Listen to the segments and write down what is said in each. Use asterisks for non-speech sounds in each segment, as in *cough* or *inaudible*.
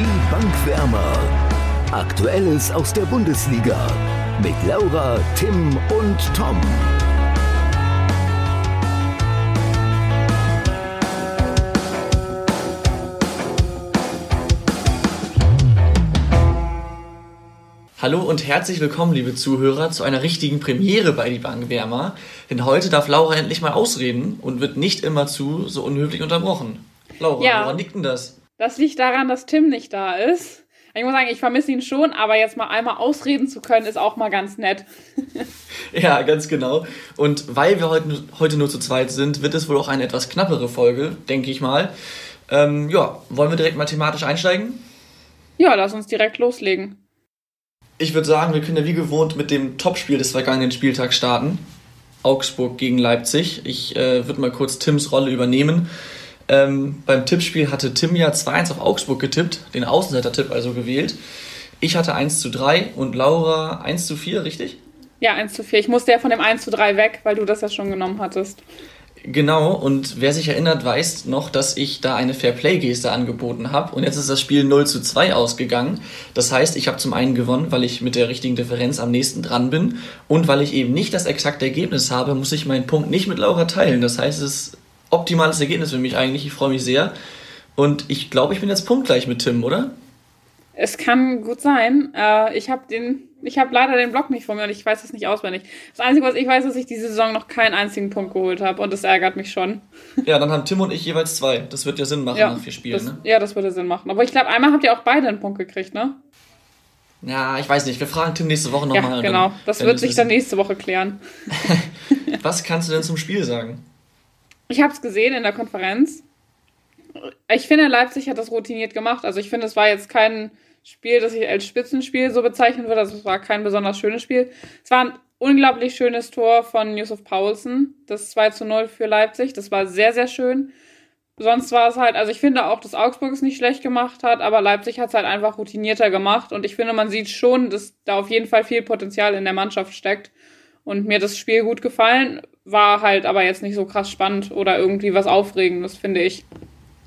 Die Bankwärmer. Aktuelles aus der Bundesliga mit Laura, Tim und Tom. Hallo und herzlich willkommen, liebe Zuhörer, zu einer richtigen Premiere bei Die Bankwärmer. Denn heute darf Laura endlich mal ausreden und wird nicht immer zu so unhöflich unterbrochen. Laura, Ja. woran liegt denn das? Das liegt daran, dass Tim nicht da ist. Ich muss sagen, ich vermisse ihn schon, aber jetzt mal einmal ausreden zu können, ist auch mal ganz nett. *laughs* Ja, ganz genau. Und weil wir heute, heute nur zu zweit sind, wird es wohl auch eine etwas knappere Folge, denke ich mal. Ähm, ja, wollen wir direkt mal thematisch einsteigen? Ja, lass uns direkt loslegen. Ich würde sagen, wir können ja wie gewohnt mit dem Topspiel des vergangenen Spieltags starten. Augsburg gegen Leipzig. Ich äh, würde mal kurz Tims Rolle übernehmen. Ähm, beim Tippspiel hatte Tim ja 2-1 auf Augsburg getippt, den Außenseiter-Tipp also gewählt. Ich hatte 1 zu 3 und Laura 1 zu 4, richtig? Ja, 1 zu 4. Ich musste ja von dem 1 zu 3 weg, weil du das ja schon genommen hattest. Genau, und wer sich erinnert, weiß noch, dass ich da eine Fairplay-Geste angeboten habe. Und jetzt ist das Spiel 0 zu 2 ausgegangen. Das heißt, ich habe zum einen gewonnen, weil ich mit der richtigen Differenz am nächsten dran bin. Und weil ich eben nicht das exakte Ergebnis habe, muss ich meinen Punkt nicht mit Laura teilen. Das heißt, es ist optimales Ergebnis für mich eigentlich. Ich freue mich sehr. Und ich glaube, ich bin jetzt punktgleich mit Tim, oder? Es kann gut sein. Äh, ich habe den, ich habe leider den Block nicht vor mir und ich weiß es nicht auswendig. Das Einzige, was ich weiß, ist, dass ich diese Saison noch keinen einzigen Punkt geholt habe und das ärgert mich schon. Ja, dann haben Tim und ich jeweils zwei. Das wird ja Sinn machen nach vier Spielen, das, ne? ja, das würde Sinn machen. Aber ich glaube, einmal habt ihr auch beide einen Punkt gekriegt, ne? Ja, ich weiß nicht. Wir fragen Tim nächste Woche nochmal. ja, genau. Das wird sich dann nächste Woche klären. *laughs* Was kannst du denn zum Spiel sagen? Ich habe es gesehen in der Konferenz. Ich finde, Leipzig hat das routiniert gemacht. Also ich finde, es war jetzt kein Spiel, das ich als Spitzenspiel so bezeichnen würde. Also es war kein besonders schönes Spiel. Es war ein unglaublich schönes Tor von Yusuf Paulsen. Das 2 zu 0 für Leipzig. Das war sehr, sehr schön. Sonst war es halt, also ich finde auch, dass Augsburg es nicht schlecht gemacht hat, aber Leipzig hat es halt einfach routinierter gemacht. Und ich finde, man sieht schon, dass da auf jeden Fall viel Potenzial in der Mannschaft steckt. Und mir das Spiel gut gefallen, war halt aber jetzt nicht so krass spannend oder irgendwie was Aufregendes, finde ich.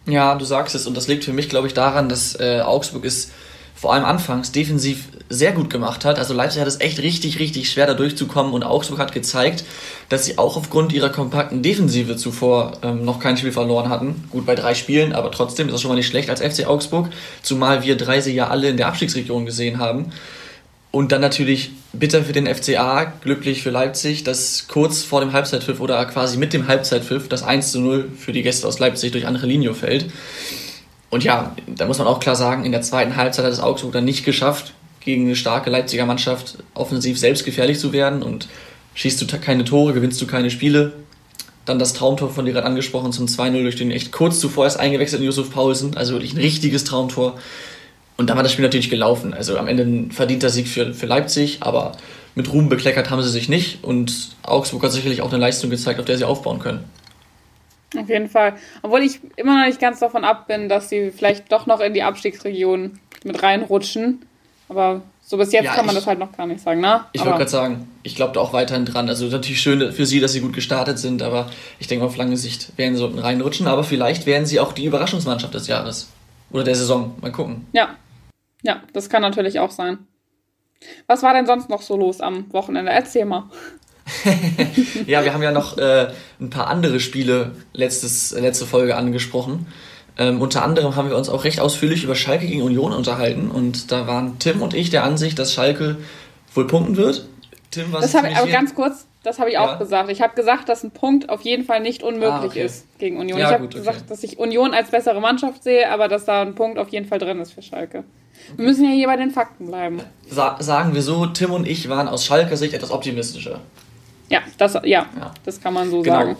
Ja, du sagst es und das liegt für mich, glaube ich, daran, dass äh, Augsburg es vor allem anfangs defensiv sehr gut gemacht hat. Also Leipzig hat es echt richtig, richtig schwer da durchzukommen und Augsburg hat gezeigt, dass sie auch aufgrund ihrer kompakten Defensive zuvor ähm, noch kein Spiel verloren hatten. Gut bei drei Spielen, aber trotzdem ist das schon mal nicht schlecht als FC Augsburg, zumal wir drei sie ja alle in der Abstiegsregion gesehen haben. Und dann natürlich bitter für den FCA, glücklich für Leipzig, dass kurz vor dem Halbzeitpfiff oder quasi mit dem Halbzeitpfiff das 1 zu 0 für die Gäste aus Leipzig durch Angelino fällt. Und ja, da muss man auch klar sagen, in der zweiten Halbzeit hat es Augsburg dann nicht geschafft, gegen eine starke Leipziger Mannschaft offensiv selbst gefährlich zu werden und schießt du keine Tore, gewinnst du keine Spiele. Dann das Traumtor von dir gerade angesprochen zum 2-0 durch den echt kurz zuvor erst eingewechselten Yusuf Paulsen, also wirklich ein richtiges Traumtor. Und dann war das Spiel natürlich gelaufen. Also am Ende ein verdienter Sieg für, für Leipzig, aber mit Ruhm bekleckert haben sie sich nicht. Und Augsburg hat sicherlich auch eine Leistung gezeigt, auf der sie aufbauen können. Auf jeden Fall. Obwohl ich immer noch nicht ganz davon ab bin, dass sie vielleicht doch noch in die Abstiegsregion mit reinrutschen. Aber so bis jetzt Ja, kann man ich- das halt noch gar nicht sagen, ne? Ich wollte gerade sagen, ich glaube da auch weiterhin dran. Also natürlich schön für sie, dass sie gut gestartet sind, aber ich denke auf lange Sicht werden sie unten reinrutschen. Aber vielleicht werden sie auch die Überraschungsmannschaft des Jahres. Oder der Saison. Mal gucken. Ja. Ja, das kann natürlich auch sein. Was war denn sonst noch so los am Wochenende? Erzähl mal. *laughs* Ja, wir haben ja noch äh, ein paar andere Spiele letztes, letzte Folge angesprochen. Ähm, unter anderem haben wir uns auch recht ausführlich über Schalke gegen Union unterhalten und da waren Tim und ich der Ansicht, dass Schalke wohl punkten wird. Tim, was Das habe ich, aber ganz kurz, das habe ich Ja. auch gesagt. Ich habe gesagt, dass ein Punkt auf jeden Fall nicht unmöglich Ah, okay. ist gegen Union. Ja, ich habe okay. gesagt, dass ich Union als bessere Mannschaft sehe, aber dass da ein Punkt auf jeden Fall drin ist für Schalke. Wir müssen ja hier bei den Fakten bleiben. Sa sagen wir so, Tim und ich waren aus Schalker Sicht etwas optimistischer. Ja, das, ja, Ja. das kann man so Genau. sagen.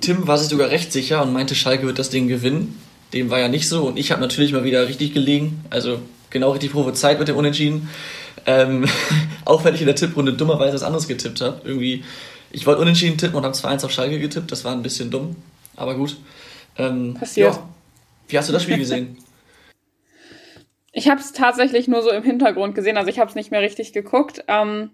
Tim war sich sogar recht sicher und meinte, Schalke wird das Ding gewinnen. Dem war ja nicht so und ich habe natürlich mal wieder richtig gelegen. Also genau richtig prophezeit mit dem Unentschieden. Ähm, *laughs* auch wenn ich in der Tipprunde dummerweise was anderes getippt habe. Irgendwie, ich wollte unentschieden tippen und habe 2-1 auf Schalke getippt. Das war ein bisschen dumm, aber gut. Ähm, Passiert. Ja. Wie hast du das Spiel gesehen? *laughs* Ich habe es tatsächlich nur so im Hintergrund gesehen, also ich habe es nicht mehr richtig geguckt. Ähm,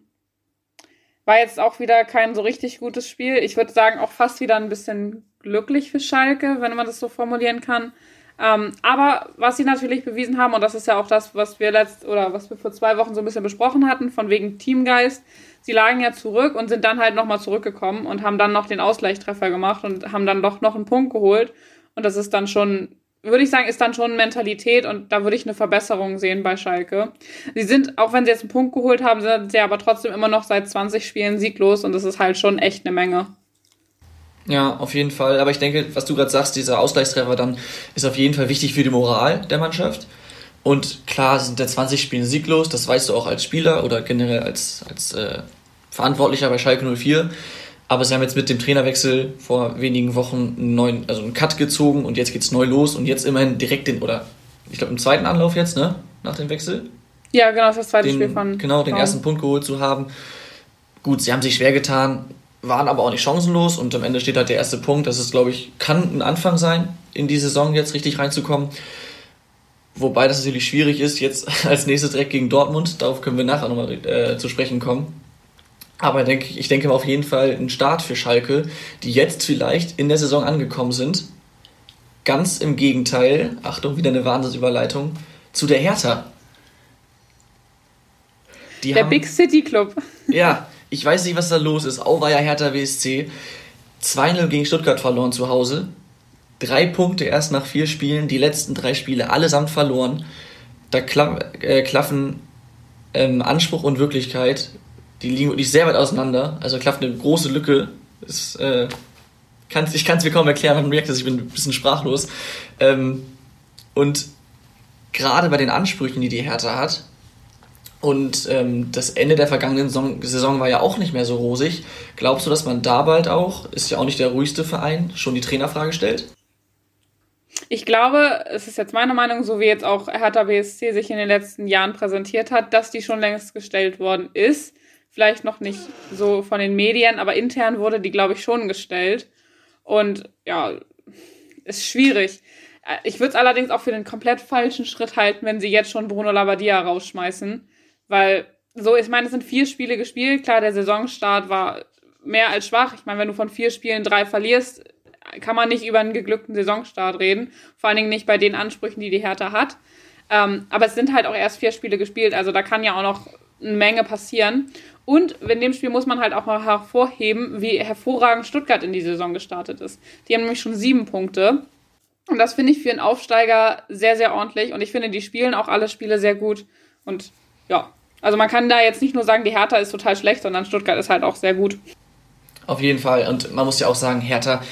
war jetzt auch wieder kein so richtig gutes Spiel. Ich würde sagen, auch fast wieder ein bisschen glücklich für Schalke, wenn man das so formulieren kann. Ähm, aber was sie natürlich bewiesen haben, und das ist ja auch das, was wir letzt oder was wir vor zwei Wochen so ein bisschen besprochen hatten, von wegen Teamgeist, sie lagen ja zurück und sind dann halt nochmal zurückgekommen und haben dann noch den Ausgleichstreffer gemacht und haben dann doch noch einen Punkt geholt. Und das ist dann schon, würde ich sagen, ist dann schon Mentalität und da würde ich eine Verbesserung sehen bei Schalke. Sie sind, auch wenn sie jetzt einen Punkt geholt haben, sind sie aber trotzdem immer noch seit 20 Spielen sieglos und das ist halt schon echt eine Menge. Ja, auf jeden Fall. Aber ich denke, was du gerade sagst, dieser Ausgleichstreffer dann ist auf jeden Fall wichtig für die Moral der Mannschaft. Und klar sind der 20 Spiele sieglos, das weißt du auch als Spieler oder generell als, als äh, Verantwortlicher bei Schalke 04. Aber sie haben jetzt mit dem Trainerwechsel vor wenigen Wochen einen neuen, also einen Cut gezogen und jetzt geht's neu los und jetzt immerhin direkt den, oder ich glaube im zweiten Anlauf jetzt, ne? Nach dem Wechsel. Ja, genau, das, das zweite den, Spiel von. Genau, den Raum. ersten Punkt geholt zu haben. Gut, sie haben sich schwer getan, waren aber auch nicht chancenlos und am Ende steht halt der erste Punkt. Das ist, glaube ich, kann ein Anfang sein, in die Saison jetzt richtig reinzukommen. Wobei das natürlich schwierig ist, jetzt *laughs* als nächstes direkt gegen Dortmund. Darauf können wir nachher nochmal äh, zu sprechen kommen. Aber denke, ich denke auf jeden Fall ein Start für Schalke, die jetzt vielleicht in der Saison angekommen sind. Ganz im Gegenteil, Achtung, wieder eine Wahnsinnsüberleitung, zu der Hertha. Die der haben, Big City Club. Ja, *laughs* ich weiß nicht, was da los ist. Auweia Hertha WSC. 2-0 gegen Stuttgart verloren zu Hause. Drei Punkte erst nach vier Spielen, die letzten drei Spiele allesamt verloren. Da klaff, äh, klaffen ähm, Anspruch und Wirklichkeit, die liegen wirklich sehr weit auseinander. Also klafft eine große Lücke. Ist, äh, kann's, ich kann es mir kaum erklären, man merkt, dass ich bin ein bisschen sprachlos. Ähm, und gerade bei den Ansprüchen, die die Hertha hat, und ähm, das Ende der vergangenen Saison, Saison war ja auch nicht mehr so rosig. Glaubst du, dass man da bald auch, ist ja auch nicht der ruhigste Verein, schon die Trainerfrage stellt? Ich glaube, es ist jetzt meine Meinung, so wie jetzt auch Hertha BSC sich in den letzten Jahren präsentiert hat, dass die schon längst gestellt worden ist. Vielleicht noch nicht so von den Medien, aber intern wurde die, glaube ich, schon gestellt. Und ja, ist schwierig. Ich würde es allerdings auch für den komplett falschen Schritt halten, wenn sie jetzt schon Bruno Labbadia rausschmeißen weil so, ich meine, es sind vier Spiele gespielt. Klar, der Saisonstart war mehr als schwach. Ich meine, wenn du von vier Spielen drei verlierst, kann man nicht über einen geglückten Saisonstart reden. Vor allen Dingen nicht bei den Ansprüchen, die die Hertha hat. Ähm, aber es sind halt auch erst vier Spiele gespielt, also da kann ja auch noch eine Menge passieren. Und in dem Spiel muss man halt auch mal hervorheben, wie hervorragend Stuttgart in die Saison gestartet ist. Die haben nämlich schon sieben Punkte. Und das finde ich für einen Aufsteiger sehr, sehr ordentlich. Und ich finde, die spielen auch alle Spiele sehr gut. Und ja, also man kann da jetzt nicht nur sagen, die Hertha ist total schlecht, sondern Stuttgart ist halt auch sehr gut. Auf jeden Fall. Und man muss ja auch sagen, Hertha,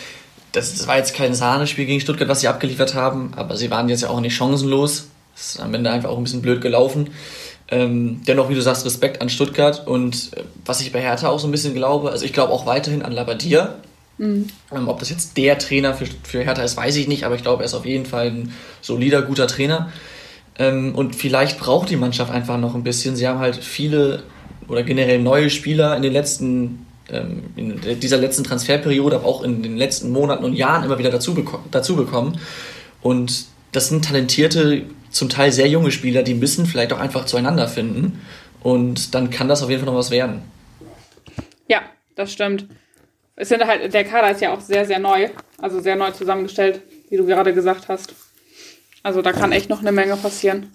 das, das war jetzt kein Sahnespiel gegen Stuttgart, was sie abgeliefert haben, aber sie waren jetzt ja auch nicht chancenlos. Das ist am Ende einfach auch ein bisschen blöd gelaufen. Ähm, dennoch, wie du sagst, Respekt an Stuttgart und äh, was ich bei Hertha auch so ein bisschen glaube, also ich glaube auch weiterhin an Labadia. Mhm. Ähm, ob das jetzt der Trainer für, für Hertha ist, weiß ich nicht, aber ich glaube, er ist auf jeden Fall ein solider, guter Trainer. Ähm, und vielleicht braucht die Mannschaft einfach noch ein bisschen. Sie haben halt viele oder generell neue Spieler in den letzten ähm, in dieser letzten Transferperiode, aber auch in den letzten Monaten und Jahren immer wieder dazu, bekommen, dazu bekommen. Und das sind talentierte, zum Teil sehr junge Spieler, die müssen vielleicht auch einfach zueinander finden. Und dann kann das auf jeden Fall noch was werden. Ja, das stimmt. Es sind halt, der Kader ist ja auch sehr, sehr neu, also sehr neu zusammengestellt, wie du gerade gesagt hast. Also da kann echt noch eine Menge passieren.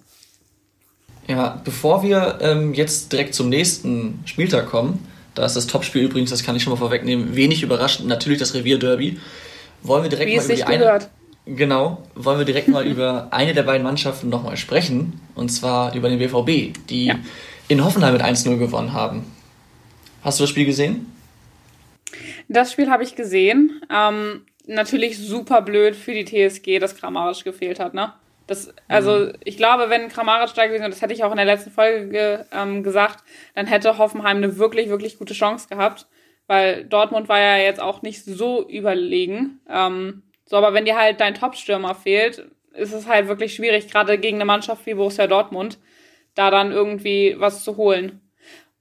Ja, bevor wir ähm, jetzt direkt zum nächsten Spieltag kommen, da ist das Topspiel übrigens, das kann ich schon mal vorwegnehmen, wenig überraschend, natürlich das Revierderby. Wollen wir direkt Wie mal über die eine. Genau, wollen wir direkt mal *laughs* über eine der beiden Mannschaften nochmal sprechen, und zwar über den BVB, die ja. in Hoffenheim mit 1-0 gewonnen haben. Hast du das Spiel gesehen? Das Spiel habe ich gesehen. Ähm, natürlich super blöd für die TSG, dass Kramaric gefehlt hat, ne? Das, also mhm. ich glaube, wenn Kramaric da gewesen wäre, das hätte ich auch in der letzten Folge ähm, gesagt, dann hätte Hoffenheim eine wirklich, wirklich gute Chance gehabt, weil Dortmund war ja jetzt auch nicht so überlegen. Ähm, so, aber wenn dir halt dein Top-Stürmer fehlt, ist es halt wirklich schwierig, gerade gegen eine Mannschaft wie Borussia Dortmund, da dann irgendwie was zu holen.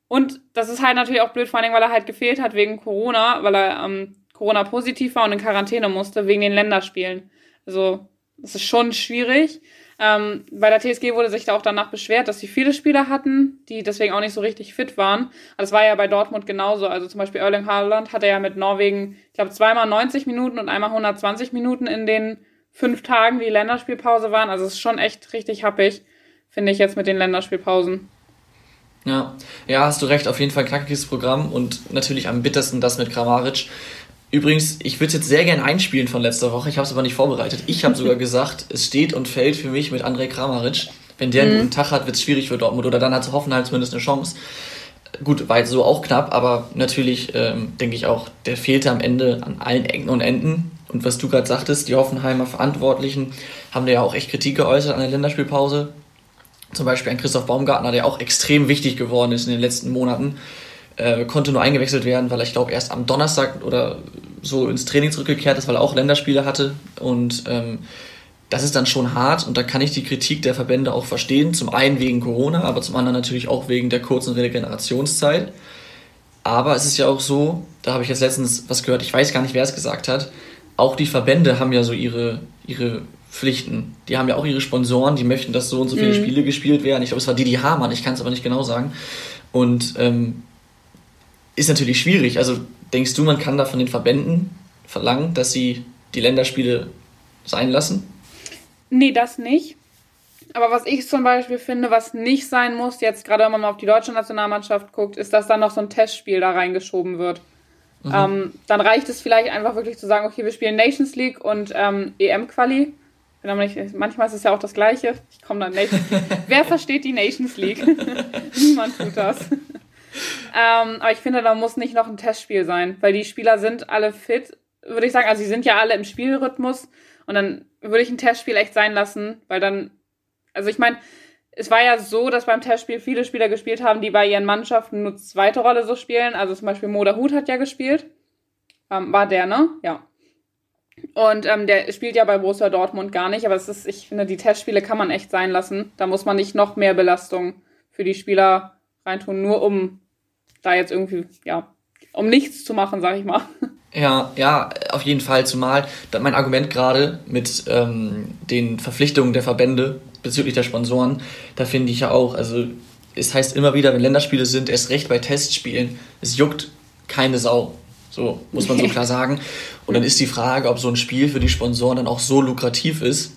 Und das ist halt natürlich auch blöd, vor allem, weil er halt gefehlt hat wegen Corona, weil er ähm, Corona-positiv war und in Quarantäne musste wegen den Länderspielen. Also, das ist schon schwierig. Ähm, bei der TSG wurde sich da auch danach beschwert, dass sie viele Spieler hatten, die deswegen auch nicht so richtig fit waren. Das war ja bei Dortmund genauso. Also zum Beispiel Erling Haaland hatte ja mit Norwegen, ich glaube, zweimal 90 Minuten und einmal 120 Minuten in den fünf Tagen die Länderspielpause waren. Also es ist schon echt richtig happig, finde ich jetzt mit den Länderspielpausen. Ja, ja, hast du recht, auf jeden Fall ein knackiges Programm und natürlich am bittersten das mit Kramaric. Übrigens, ich würde es jetzt sehr gerne einspielen von letzter Woche, ich habe es aber nicht vorbereitet. Ich habe sogar *laughs* gesagt, es steht und fällt für mich mit André Kramaric. Wenn der einen mhm. guten Tag hat, wird es schwierig für Dortmund oder dann hat Hoffenheim zumindest eine Chance. Gut, war jetzt so auch knapp, aber natürlich ähm, denke ich auch, der fehlte am Ende an allen Ecken und Enden. Und was du gerade sagtest, die Hoffenheimer Verantwortlichen haben da ja auch echt Kritik geäußert an der Länderspielpause. Zum Beispiel ein Christoph Baumgartner, der auch extrem wichtig geworden ist in den letzten Monaten. Äh, konnte nur eingewechselt werden, weil er, ich glaube, erst am Donnerstag oder so ins Training zurückgekehrt ist, weil er auch Länderspiele hatte. Und ähm, das ist dann schon hart und da kann ich die Kritik der Verbände auch verstehen. Zum einen wegen Corona, aber zum anderen natürlich auch wegen der kurzen Regenerationszeit. Aber es ist ja auch so, da habe ich jetzt letztens was gehört, ich weiß gar nicht, wer es gesagt hat, auch die Verbände haben ja so ihre, ihre Pflichten. Die haben ja auch ihre Sponsoren, die möchten, dass so und so viele mhm. Spiele gespielt werden. Ich glaube, es war Didi Hamann, ich kann es aber nicht genau sagen. Und ähm, ist natürlich schwierig. Also denkst du, man kann da von den Verbänden verlangen, dass sie die Länderspiele sein lassen? Nee, das nicht. Aber was ich zum Beispiel finde, was nicht sein muss, jetzt gerade wenn man mal auf die deutsche Nationalmannschaft guckt, ist, dass dann noch so ein Testspiel da reingeschoben wird. Mhm. Ähm, dann reicht es vielleicht einfach wirklich zu sagen, okay, wir spielen Nations League und ähm, EM-Quali. Manchmal ist es ja auch das Gleiche. Ich komme dann Nations League. *laughs* Wer versteht die Nations League? *laughs* Niemand tut das. Ähm, aber ich finde, da muss nicht noch ein Testspiel sein, weil die Spieler sind alle fit, würde ich sagen. Also sie sind ja alle im Spielrhythmus und dann würde ich ein Testspiel echt sein lassen, weil dann, also ich meine, es war ja so, dass beim Testspiel viele Spieler gespielt haben, die bei ihren Mannschaften nur zweite Rolle so spielen. Also zum Beispiel Moda Hut hat ja gespielt. Ähm, war der, ne? Ja. Und ähm, der spielt ja bei Borussia Dortmund gar nicht, aber es ist, ich finde, die Testspiele kann man echt sein lassen. Da muss man nicht noch mehr Belastung für die Spieler reintun, nur um da jetzt irgendwie, ja, um nichts zu machen, sag ich mal. Ja, ja, auf jeden Fall, zumal mein Argument gerade mit ähm, den Verpflichtungen der Verbände bezüglich der Sponsoren, da finde ich ja auch, also es heißt immer wieder, wenn Länderspiele sind, erst recht bei Testspielen, es juckt keine Sau. So muss man so *laughs* klar sagen. Und dann ist die Frage, ob so ein Spiel für die Sponsoren dann auch so lukrativ ist,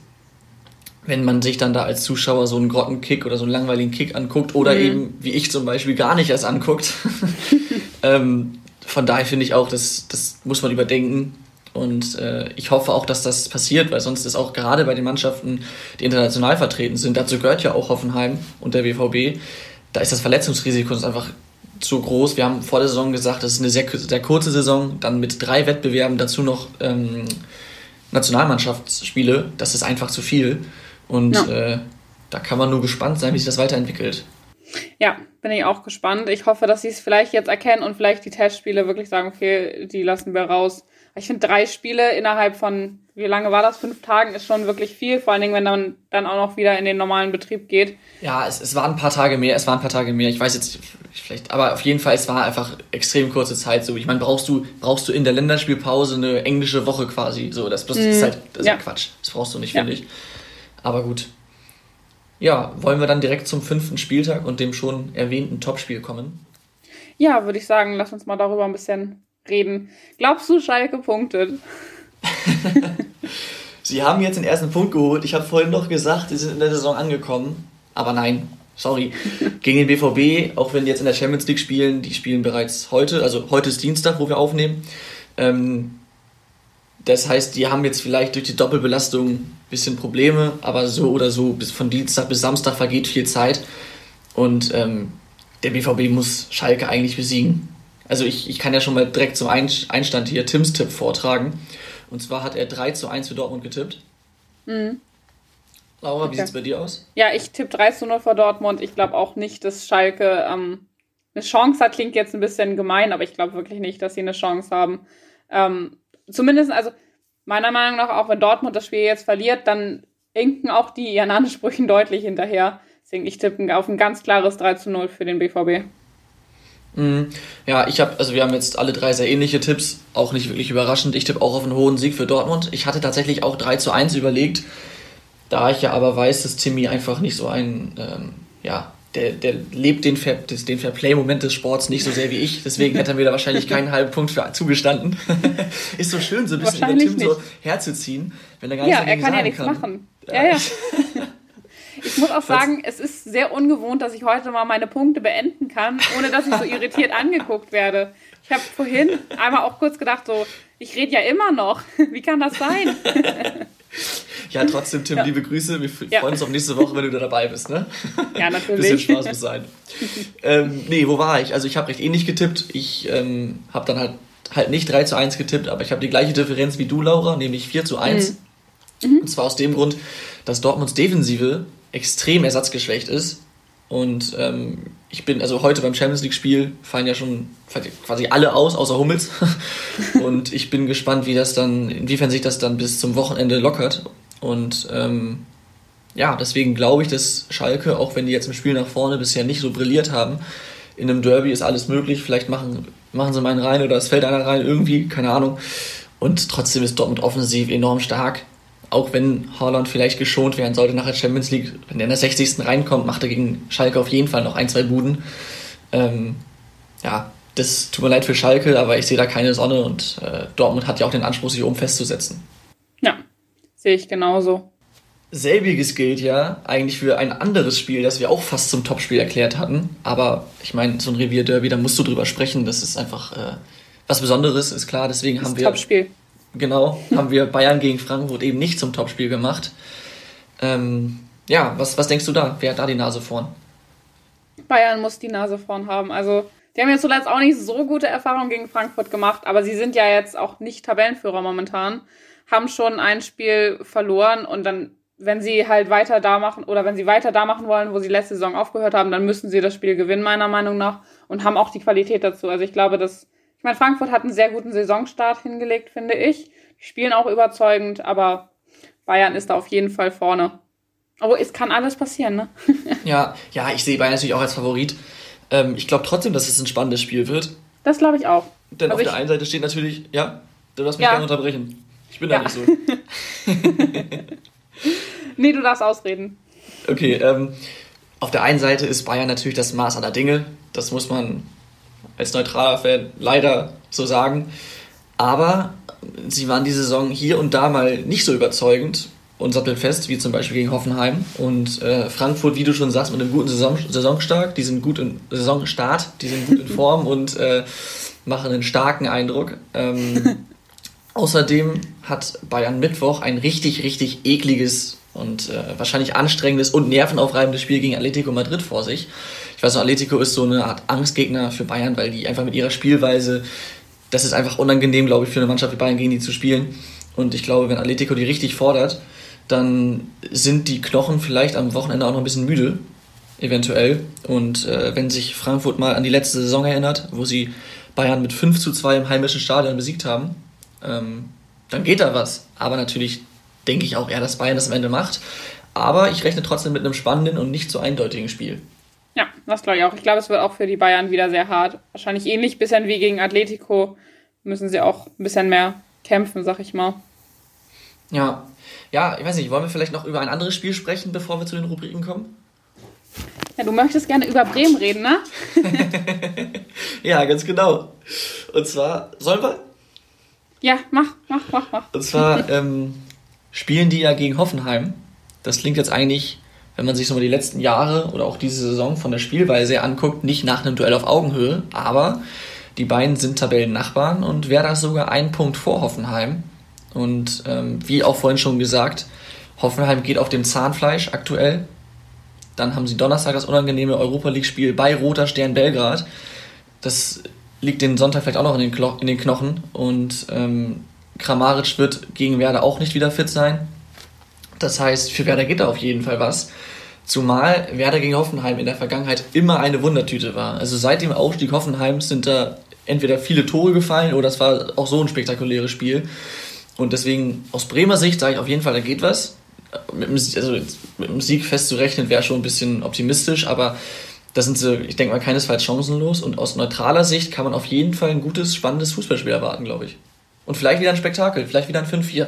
wenn man sich dann da als Zuschauer so einen Grottenkick oder so einen langweiligen Kick anguckt oder mhm. eben, wie ich zum Beispiel, gar nicht erst anguckt. *laughs* ähm, von daher finde ich auch, das, das muss man überdenken. Und äh, ich hoffe auch, dass das passiert, weil sonst ist auch gerade bei den Mannschaften, die international vertreten sind, dazu gehört ja auch Hoffenheim und der BVB, da ist das Verletzungsrisiko einfach zu groß. Wir haben vor der Saison gesagt, das ist eine sehr, sehr kurze Saison, dann mit drei Wettbewerben, dazu noch ähm, Nationalmannschaftsspiele, das ist einfach zu viel. Und ja. äh, da kann man nur gespannt sein, wie sich das weiterentwickelt. Ja, bin ich auch gespannt. Ich hoffe, dass sie es vielleicht jetzt erkennen und vielleicht die Testspiele wirklich sagen, okay, die lassen wir raus. Ich finde, drei Spiele innerhalb von, wie lange war das? Fünf Tagen ist schon wirklich viel, vor allen Dingen, wenn man dann auch noch wieder in den normalen Betrieb geht. Ja, es, es waren ein paar Tage mehr, es waren ein paar Tage mehr. Ich weiß jetzt vielleicht, aber auf jeden Fall, es war einfach extrem kurze Zeit so. Ich meine, brauchst du, brauchst du in der Länderspielpause eine englische Woche quasi so. Das, das, mm, ist halt das ist ja. Quatsch. Das brauchst du nicht, finde ja. ich. Aber gut. Ja, wollen wir dann direkt zum fünften Spieltag und dem schon erwähnten Topspiel kommen? Ja, würde ich sagen, lass uns mal darüber ein bisschen reden. Glaubst du, Schalke punktet? *laughs* sie haben jetzt den ersten Punkt geholt. Ich habe vorhin noch gesagt, sie sind in der Saison angekommen. Aber nein, sorry. *laughs* Gegen den BVB, auch wenn die jetzt in der Champions League spielen, die spielen bereits heute, also heute ist Dienstag, wo wir aufnehmen. Ähm, das heißt, die haben jetzt vielleicht durch die Doppelbelastung bisschen Probleme, aber so oder so, bis von Dienstag bis Samstag vergeht viel Zeit. Und ähm, der BVB muss Schalke eigentlich besiegen. Also ich, ich kann ja schon mal direkt zum Einstand hier Tims Tipp vortragen. Und zwar hat er 3 zu 1 für Dortmund getippt. Mhm. Laura, okay. wie sieht es bei dir aus? Ja, ich tippe 3 zu 0 für Dortmund. Ich glaube auch nicht, dass Schalke ähm, eine Chance hat. Klingt jetzt ein bisschen gemein, aber ich glaube wirklich nicht, dass sie eine Chance haben. Ähm, zumindest, also meiner Meinung nach, auch wenn Dortmund das Spiel jetzt verliert, dann hinken auch die ihren Ansprüchen deutlich hinterher. Deswegen, ich tippe auf ein ganz klares 3 zu 0 für den BVB. Mhm. Ja, ich habe, also wir haben jetzt alle drei sehr ähnliche Tipps, auch nicht wirklich überraschend. Ich tippe auch auf einen hohen Sieg für Dortmund. Ich hatte tatsächlich auch 3 zu 1 überlegt, da ich ja aber weiß, dass Timmy einfach nicht so ein, ähm, ja, der, der lebt den, Fair, den Fairplay-Moment des Sports nicht so sehr wie ich. Deswegen hätte er mir da wahrscheinlich keinen halben Punkt für zugestanden. *laughs* ist so schön, so ein bisschen über Tim nicht. so herzuziehen, wenn er gar ja, er kann ja nichts kann. machen. Ja, ja. *laughs* Ich muss auch sagen, es ist sehr ungewohnt, dass ich heute mal meine Punkte beenden kann, ohne dass ich so irritiert *laughs* angeguckt werde. Ich habe vorhin einmal auch kurz gedacht, so, ich rede ja immer noch. Wie kann das sein? *laughs* Ja, trotzdem, Tim, ja. liebe Grüße. Wir freuen ja. uns auf nächste Woche, wenn du da dabei bist. Ne? Ja, natürlich. Bisschen Spaß muss sein. ähm, nee, wo war ich? Also ich habe recht ähnlich getippt. Ich ähm, habe dann halt, halt nicht 3 zu 1 getippt, aber ich habe die gleiche Differenz wie du, Laura, nämlich 4 zu 1. Mhm. Und zwar aus dem Grund, dass Dortmunds Defensive extrem ersatzgeschwächt ist. Und ähm, ich bin, also heute beim Champions League-Spiel fallen ja schon quasi alle aus, außer Hummels. *laughs* und ich bin gespannt, wie das dann, inwiefern sich das dann bis zum Wochenende lockert. Und ähm, ja, deswegen glaube ich, dass Schalke, auch wenn die jetzt im Spiel nach vorne bisher nicht so brilliert haben, in einem Derby ist alles möglich. Vielleicht machen, machen sie mal einen rein oder es fällt einer rein, irgendwie, keine Ahnung. Und trotzdem ist Dortmund offensiv enorm stark. Auch wenn Haaland vielleicht geschont werden sollte nach der Champions League, wenn er in der 60. reinkommt, macht er gegen Schalke auf jeden Fall noch ein, zwei Buden. Ähm, ja, das tut mir leid für Schalke, aber ich sehe da keine Sonne und äh, Dortmund hat ja auch den Anspruch, sich oben festzusetzen. Ja, Sehe ich genauso. Selbiges gilt ja eigentlich für ein anderes Spiel, das wir auch fast zum Topspiel erklärt hatten. Aber ich meine, so ein Revierderby, da musst du drüber sprechen. Das ist einfach äh, was Besonderes, ist klar. Deswegen das haben wir. Topspiel. Genau, haben wir Bayern gegen Frankfurt eben nicht zum Topspiel gemacht. Ähm, ja, was, was denkst du da? Wer hat da die Nase vorn? Bayern muss die Nase vorn haben. Also, die haben ja zuletzt auch nicht so gute Erfahrungen gegen Frankfurt gemacht, aber sie sind ja jetzt auch nicht Tabellenführer momentan haben schon ein Spiel verloren und dann, wenn sie halt weiter da machen oder wenn sie weiter da machen wollen, wo sie letzte Saison aufgehört haben, dann müssen sie das Spiel gewinnen, meiner Meinung nach, und haben auch die Qualität dazu. Also ich glaube, dass, ich meine, Frankfurt hat einen sehr guten Saisonstart hingelegt, finde ich. Die spielen auch überzeugend, aber Bayern ist da auf jeden Fall vorne. Aber es kann alles passieren, ne? *laughs* ja, ja, ich sehe Bayern natürlich auch als Favorit. Ähm, ich glaube trotzdem, dass es ein spannendes Spiel wird. Das glaube ich auch. Denn also auf der einen Seite steht natürlich, ja, du darfst mich ja. gerne unterbrechen. Ich bin ja. da nicht so. *laughs* nee, du darfst ausreden. Okay, ähm, auf der einen Seite ist Bayern natürlich das Maß aller Dinge. Das muss man als neutraler Fan leider so sagen. Aber sie waren die Saison hier und da mal nicht so überzeugend und sattelfest, wie zum Beispiel gegen Hoffenheim. Und äh, Frankfurt, wie du schon sagst, mit einem guten Saison, Saisonstart, die sind gut in Saisonstart, die sind gut in *laughs* Form und äh, machen einen starken Eindruck. Ähm, *laughs* Außerdem hat Bayern Mittwoch ein richtig, richtig ekliges und äh, wahrscheinlich anstrengendes und nervenaufreibendes Spiel gegen Atletico Madrid vor sich. Ich weiß noch, Atletico ist so eine Art Angstgegner für Bayern, weil die einfach mit ihrer Spielweise, das ist einfach unangenehm, glaube ich, für eine Mannschaft wie Bayern gegen die zu spielen. Und ich glaube, wenn Atletico die richtig fordert, dann sind die Knochen vielleicht am Wochenende auch noch ein bisschen müde, eventuell. Und äh, wenn sich Frankfurt mal an die letzte Saison erinnert, wo sie Bayern mit 5 zu 2 im heimischen Stadion besiegt haben, ähm, dann geht da was. Aber natürlich denke ich auch eher, dass Bayern das am Ende macht. Aber ich rechne trotzdem mit einem spannenden und nicht so eindeutigen Spiel. Ja, das glaube ich auch. Ich glaube, es wird auch für die Bayern wieder sehr hart. Wahrscheinlich ähnlich bisschen wie gegen Atletico müssen sie auch ein bisschen mehr kämpfen, sag ich mal. Ja, ja, ich weiß nicht, wollen wir vielleicht noch über ein anderes Spiel sprechen, bevor wir zu den Rubriken kommen? Ja, du möchtest gerne über Bremen reden, ne? *laughs* ja, ganz genau. Und zwar, sollen wir? Ja, mach, mach, mach, mach. Und zwar ähm, spielen die ja gegen Hoffenheim. Das klingt jetzt eigentlich, wenn man sich so mal die letzten Jahre oder auch diese Saison von der Spielweise anguckt, nicht nach einem Duell auf Augenhöhe, aber die beiden sind Tabellennachbarn und Werder ist sogar einen Punkt vor Hoffenheim. Und ähm, wie auch vorhin schon gesagt, Hoffenheim geht auf dem Zahnfleisch aktuell. Dann haben sie Donnerstag das unangenehme Europa League-Spiel bei Roter Stern Belgrad. Das liegt den Sonntag vielleicht auch noch in den, Klo in den Knochen. Und ähm, Kramaric wird gegen Werder auch nicht wieder fit sein. Das heißt, für Werder geht da auf jeden Fall was. Zumal Werder gegen Hoffenheim in der Vergangenheit immer eine Wundertüte war. Also seit dem Aufstieg Hoffenheims sind da entweder viele Tore gefallen oder es war auch so ein spektakuläres Spiel. Und deswegen aus Bremer Sicht sage ich auf jeden Fall, da geht was. Mit dem, also mit dem Sieg festzurechnen wäre schon ein bisschen optimistisch, aber da sind sie, ich denke mal, keinesfalls chancenlos. Und aus neutraler Sicht kann man auf jeden Fall ein gutes, spannendes Fußballspiel erwarten, glaube ich. Und vielleicht wieder ein Spektakel, vielleicht wieder ein 5-4.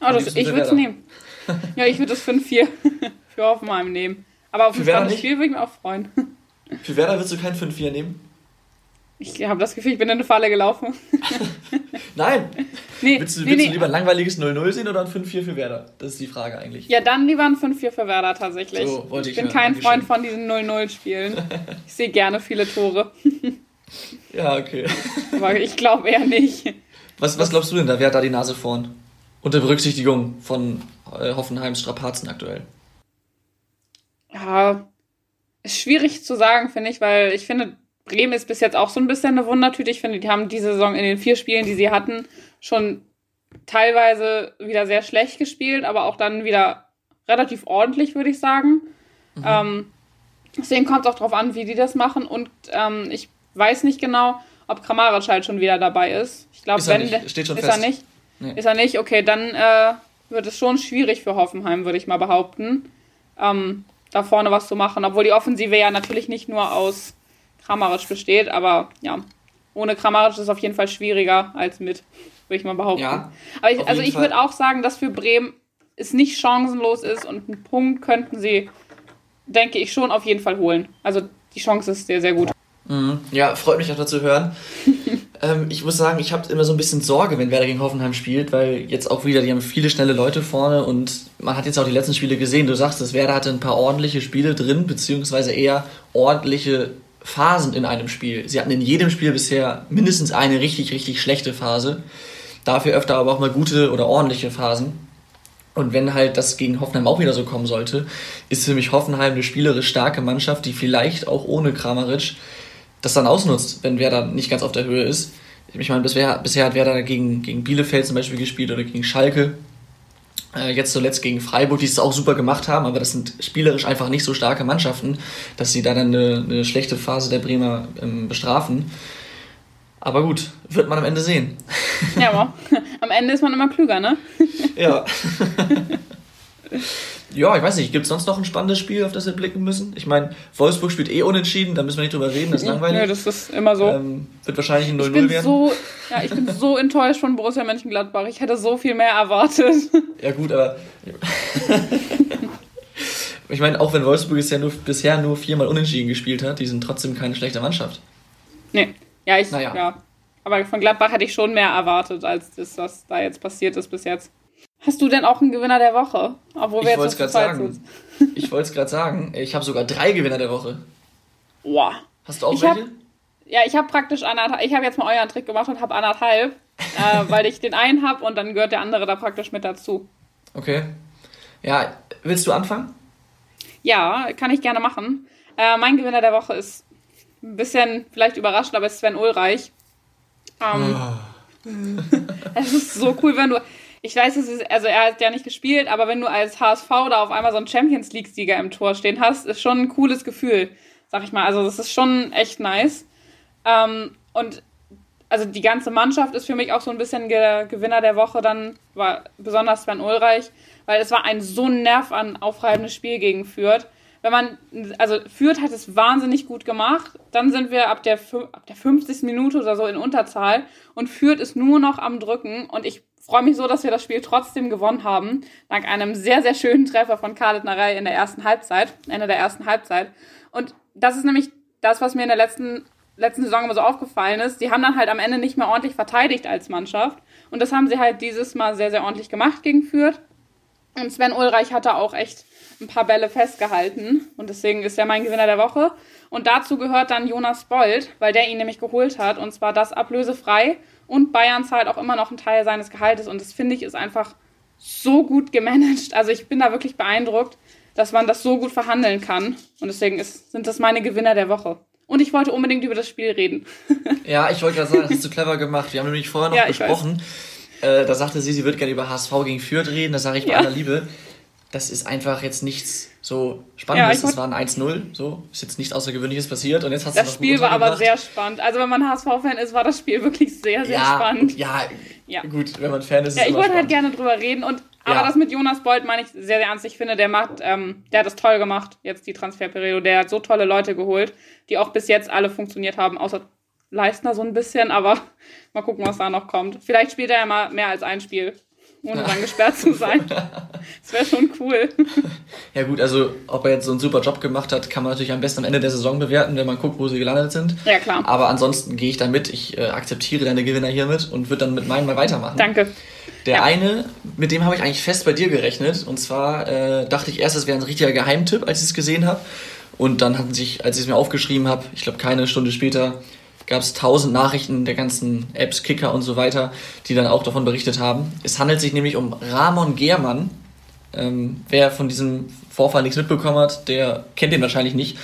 Oh, ich würde es nehmen. *laughs* ja, ich würde das 5-4 *laughs* für Hoffenheim nehmen. Aber auf ein spannendes Spiel würde ich mich auch freuen. Für Werder würdest du kein 5-4 nehmen? Ich habe das Gefühl, ich bin in eine Falle gelaufen. *laughs* Nein. Nee, willst du, nee, willst nee. du lieber ein langweiliges 0-0 sehen oder ein 5-4 für Werder? Das ist die Frage eigentlich. Ja, dann lieber ein 5-4 für Werder tatsächlich. So, wollte ich, ich bin kein Freund von diesen 0-0-Spielen. ich sehe gerne viele Tore. ja, okay. Aber ich glaube eher nicht. Was, was glaubst du denn da? Wer hat da die Nase vorn? Unter Berücksichtigung von äh, Hoffenheims Strapazen aktuell. Ja, ist schwierig zu sagen, finde ich, weil ich finde, Bremen ist bis jetzt auch so ein bisschen eine Wundertüte. Ich finde, die haben diese Saison in den vier Spielen, die sie hatten, schon teilweise wieder sehr schlecht gespielt, aber auch dann wieder relativ ordentlich, würde ich sagen. Mhm. Ähm, deswegen kommt es auch darauf an, wie die das machen. Und ähm, ich weiß nicht genau, ob Kramaric halt schon wieder dabei ist. Ich glaube, wenn nicht. Steht schon ist fest. er nicht. Nee. Ist er nicht? Okay, dann äh, wird es schon schwierig für Hoffenheim, würde ich mal behaupten, ähm, da vorne was zu machen. Obwohl die Offensive ja natürlich nicht nur aus Kramaric besteht, aber ja, ohne Kramaric ist es auf jeden Fall schwieriger als mit, würde ich mal behaupten. Ja, aber ich, also ich würde auch sagen, dass für Bremen es nicht chancenlos ist und einen Punkt könnten sie, denke ich, schon auf jeden Fall holen. Also die Chance ist sehr, sehr gut. Mhm. Ja, freut mich auch dazu hören. Ähm, ich muss sagen, ich habe immer so ein bisschen Sorge, wenn Werder gegen Hoffenheim spielt, weil jetzt auch wieder, die haben viele schnelle Leute vorne und man hat jetzt auch die letzten Spiele gesehen. Du sagst, dass Werder hatte ein paar ordentliche Spiele drin, beziehungsweise eher ordentliche Phasen in einem Spiel. Sie hatten in jedem Spiel bisher mindestens eine richtig, richtig schlechte Phase. Dafür öfter aber auch mal gute oder ordentliche Phasen. Und wenn halt das gegen Hoffenheim auch wieder so kommen sollte, ist für mich Hoffenheim eine spielerisch starke Mannschaft, die vielleicht auch ohne Kramaric das dann ausnutzt, wenn Werder nicht ganz auf der Höhe ist. Ich meine, bisher, bisher hat Werder gegen, gegen Bielefeld zum Beispiel gespielt oder gegen Schalke. Äh, jetzt zuletzt gegen Freiburg, die es auch super gemacht haben, aber das sind spielerisch einfach nicht so starke Mannschaften, dass sie da dann eine, eine schlechte Phase der Bremer ähm, bestrafen. Aber gut, wird man am Ende sehen. Ja, aber *laughs* am Ende ist man immer klüger, ne? Ja. *laughs* ja, ich weiß nicht, gibt es sonst noch ein spannendes Spiel, auf das wir blicken müssen? Ich meine, Wolfsburg spielt eh unentschieden, da müssen wir nicht drüber reden, das ist langweilig. Ja, das ist immer so. Ähm, wird wahrscheinlich ein 0-0 werden. So, ja, ich bin so enttäuscht von Borussia Mönchengladbach. Ich hätte so viel mehr erwartet. Ja, gut, aber. *laughs* ich meine, auch wenn Wolfsburg ja nur, bisher nur viermal unentschieden gespielt hat, die sind trotzdem keine schlechte Mannschaft. Nee. Ja, ich. Naja. Ja. Aber von Gladbach hätte ich schon mehr erwartet, als das, was da jetzt passiert ist bis jetzt. Hast du denn auch einen Gewinner der Woche? Obwohl wir ich wollte es gerade sagen. Ich wollte es gerade sagen. Ich habe sogar drei Gewinner der Woche. Wow. Hast du auch ich welche? Hab, ja, ich habe praktisch anderthalb. Ich habe jetzt mal euren Trick gemacht und habe anderthalb, äh, *laughs* weil ich den einen habe und dann gehört der andere da praktisch mit dazu. Okay. Ja, willst du anfangen? Ja, kann ich gerne machen. Äh, mein Gewinner der Woche ist ein bisschen vielleicht überraschend, aber ist Sven Ulreich. Ähm, oh. *laughs* es ist so cool, wenn du ich weiß, es ist, also er hat ja nicht gespielt, aber wenn du als HSV da auf einmal so einen Champions League-Sieger im Tor stehen hast, ist schon ein cooles Gefühl, sag ich mal. Also das ist schon echt nice. Ähm, und also die ganze Mannschaft ist für mich auch so ein bisschen Ge Gewinner der Woche dann, war besonders Sven Ulreich, weil es war ein so nerv an aufreibendes Spiel gegen Fürth. Wenn man, also Fürth hat es wahnsinnig gut gemacht, dann sind wir ab der, ab der 50. Minute oder so in Unterzahl und Fürth ist nur noch am Drücken und ich freue mich so, dass wir das Spiel trotzdem gewonnen haben. Dank einem sehr, sehr schönen Treffer von Khaled Narei in der ersten Halbzeit, Ende der ersten Halbzeit. Und das ist nämlich das, was mir in der letzten, letzten Saison immer so aufgefallen ist. Die haben dann halt am Ende nicht mehr ordentlich verteidigt als Mannschaft. Und das haben sie halt dieses Mal sehr, sehr ordentlich gemacht gegen Fürth. Und Sven Ulreich hatte auch echt ein paar Bälle festgehalten. Und deswegen ist er mein Gewinner der Woche. Und dazu gehört dann Jonas Bold, weil der ihn nämlich geholt hat. Und zwar das ablösefrei und Bayern zahlt auch immer noch einen Teil seines Gehaltes und das finde ich ist einfach so gut gemanagt. Also ich bin da wirklich beeindruckt, dass man das so gut verhandeln kann und deswegen ist, sind das meine Gewinner der Woche. Und ich wollte unbedingt über das Spiel reden. *laughs* ja, ich wollte gerade sagen, das hast du clever gemacht. Wir haben nämlich vorher noch ja, besprochen. Äh, da sagte sie, sie würde gerne über HSV gegen Fürth reden. Da sage ich bei ja. aller Liebe, das ist einfach jetzt nichts so Spannendes. Ja, es war ein 1-0, so ist jetzt nichts Außergewöhnliches passiert und jetzt hast Das Spiel war aber sehr spannend. Also wenn man HSV-Fan ist, war das Spiel wirklich sehr, sehr ja, spannend. Ja, ja, gut, wenn man Fan ist, ist Ja, ich wollte halt gerne drüber reden und aber ja. das mit Jonas Bolt meine ich sehr, sehr ernst. Ich finde, der macht, ähm, der hat das toll gemacht, jetzt die Transferperiode. Der hat so tolle Leute geholt, die auch bis jetzt alle funktioniert haben, außer Leistner so ein bisschen, aber *laughs* mal gucken, was da noch kommt. Vielleicht spielt er ja mal mehr als ein Spiel. Ohne dann gesperrt zu sein. *laughs* Das wäre schon cool. Ja gut, also ob er jetzt so einen super Job gemacht hat, kann man natürlich am besten am Ende der Saison bewerten, wenn man guckt, wo sie gelandet sind. Ja, klar. Aber ansonsten gehe ich da mit. Ich äh, akzeptiere deine Gewinner hiermit und würde dann mit meinen mal weitermachen. Danke. Der Ja. eine, mit dem habe ich eigentlich fest bei dir gerechnet. Und zwar äh, dachte ich erst, es wäre ein richtiger Geheimtipp, als ich es gesehen habe. Und dann hatten sich, als ich es mir aufgeschrieben habe, ich glaube keine Stunde später, gab es tausend Nachrichten der ganzen Apps, Kicker und so weiter, die dann auch davon berichtet haben. Es handelt sich nämlich um Ramon Gehrmann. Ähm, wer von diesem Vorfall nichts mitbekommen hat, der kennt ihn wahrscheinlich nicht.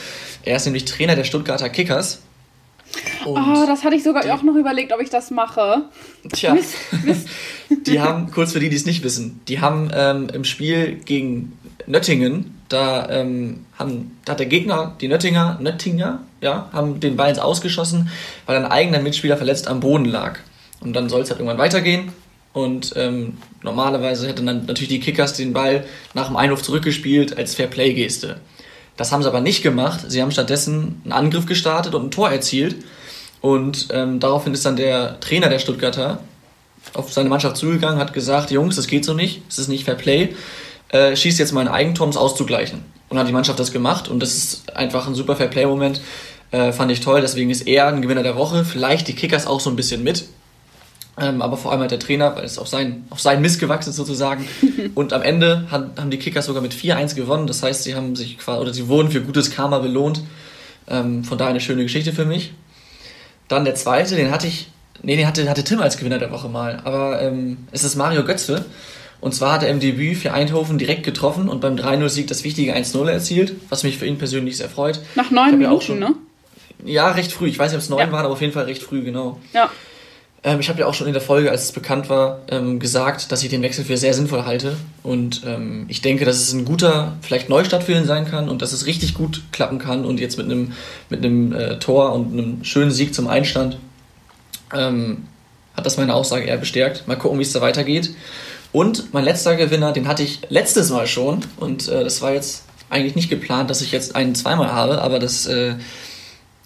Er ist nämlich Trainer der Stuttgarter Kickers. Oh, das hatte ich sogar auch noch überlegt, ob ich das mache. Tja, *laughs* Mist, Mist. *laughs* die haben, kurz für die, die es nicht wissen, die haben ähm, im Spiel gegen Nöttingen, da, ähm, haben, da hat der Gegner, die Nöttinger, Nöttinger, ja, haben den Ball ins Ausgeschossen, weil ein eigener Mitspieler verletzt am Boden lag. Und dann soll es halt irgendwann weitergehen. Und ähm, normalerweise hätten dann natürlich die Kickers den Ball nach dem Einwurf zurückgespielt als Fairplay-Geste. Das haben sie aber nicht gemacht. Sie haben stattdessen einen Angriff gestartet und ein Tor erzielt. Und ähm, daraufhin ist dann der Trainer der Stuttgarter auf seine Mannschaft zugegangen, hat gesagt, Jungs, das geht so nicht, es ist nicht Fair Play, äh, schießt jetzt mal ein Eigentor, um es auszugleichen. Und hat die Mannschaft das gemacht und das ist einfach ein super Fair Play-Moment, äh, fand ich toll, deswegen ist er ein Gewinner der Woche, vielleicht die Kickers auch so ein bisschen mit, ähm, aber vor allem halt der Trainer, weil es auf sein, auf sein Mist gewachsen ist sozusagen. *laughs* Und am Ende hat, haben die Kickers sogar mit 4-1 gewonnen. Das heißt, sie haben sich quasi, oder sie wurden für gutes Karma belohnt. Ähm, von daher eine schöne Geschichte für mich. Dann der zweite, den hatte ich, nee, den hatte, hatte Tim als Gewinner der Woche mal. Aber ähm, es ist Mario Götze. Und zwar hat er im Debüt für Eindhoven direkt getroffen und beim 3-0-Sieg das wichtige 1-0 erzielt, was mich für ihn persönlich sehr freut. Nach neun hab ja auch Minuten, schon- ne? Ja, recht früh. Ich weiß nicht, ob es neun Ja. waren, aber auf jeden Fall recht früh, genau. Ja. Ähm, ich habe ja auch schon in der Folge, als es bekannt war, ähm, gesagt, dass ich den Wechsel für sehr sinnvoll halte. Und ähm, ich denke, dass es ein guter, vielleicht Neustart für ihn sein kann und dass es richtig gut klappen kann. Und jetzt mit einem mit einem äh, Tor und einem schönen Sieg zum Einstand ähm, hat das meine Aussage eher bestärkt. Mal gucken, wie es da weitergeht. Und mein letzter Gewinner, den hatte ich letztes Mal schon. Und äh, das war jetzt eigentlich nicht geplant, dass ich jetzt einen zweimal habe, aber das äh,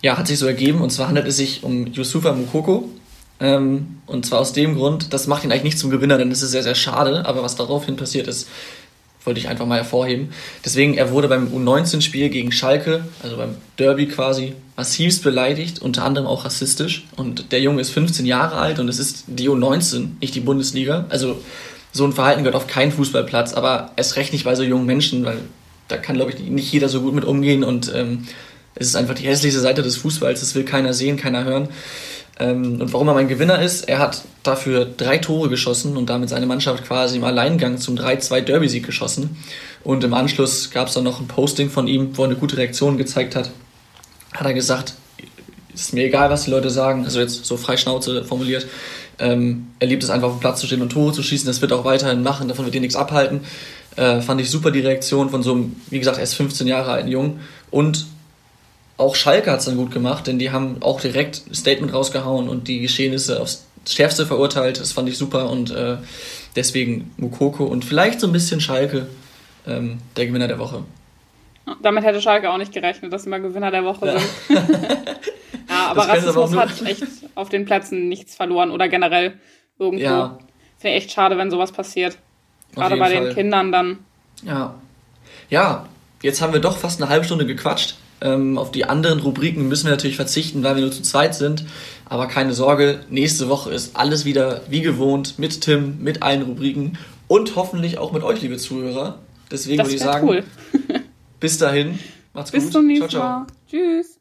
ja, hat sich so ergeben. Und zwar handelt es sich um Yusufa Mukoko. Ähm, und zwar aus dem Grund, das macht ihn eigentlich nicht zum Gewinner, denn das ist sehr, sehr schade. Aber was daraufhin passiert ist, wollte ich einfach mal hervorheben. Deswegen, er wurde beim U19-Spiel gegen Schalke, also beim Derby quasi, massivst beleidigt, unter anderem auch rassistisch. Und der Junge ist 15 Jahre alt und es ist die U19, nicht die Bundesliga. Also so ein Verhalten gehört auf keinen Fußballplatz, aber erst recht nicht bei so jungen Menschen, weil da kann, glaube ich, nicht jeder so gut mit umgehen und ähm, es ist einfach die hässlichste Seite des Fußballs, das will keiner sehen, keiner hören. Ähm, und warum er mein Gewinner ist, er hat dafür drei Tore geschossen und damit seine Mannschaft quasi im Alleingang zum 3-2 Derby-Sieg geschossen. Und im Anschluss gab es dann noch ein Posting von ihm, wo er eine gute Reaktion gezeigt hat. Hat er gesagt, ist mir egal, was die Leute sagen, also jetzt so frei Schnauze formuliert. Ähm, er liebt es einfach auf dem Platz zu stehen und Tore zu schießen, das wird er auch weiterhin machen, davon wird ihn nichts abhalten. Äh, fand ich super die Reaktion von so einem, wie gesagt, erst 15 Jahre alten Jungen. Und auch Schalke hat es dann gut gemacht, denn die haben auch direkt ein Statement rausgehauen und die Geschehnisse aufs Schärfste verurteilt. Das fand ich super und äh, deswegen Mukoko und vielleicht so ein bisschen Schalke ähm, der Gewinner der Woche. Damit hätte Schalke auch nicht gerechnet, dass sie mal Gewinner der Woche Ja. sind. *laughs* ja, aber Das sie aber auch Rassismus nur- hat echt auf den Plätzen nichts verloren oder generell irgendwo. Ja. Finde ich echt schade, wenn sowas passiert. Gerade bei den Fall. Kindern dann. Ja. Ja, jetzt haben wir doch fast eine halbe Stunde gequatscht. Ähm, auf die anderen Rubriken müssen wir natürlich verzichten, weil wir nur zu zweit sind. Aber keine Sorge, nächste Woche ist alles wieder wie gewohnt mit Tim, mit allen Rubriken und hoffentlich auch mit euch, liebe Zuhörer. Deswegen Das würde ich sagen, cool. bis dahin, macht's Bis gut. zum nächsten ciao, ciao. Mal. Tschüss.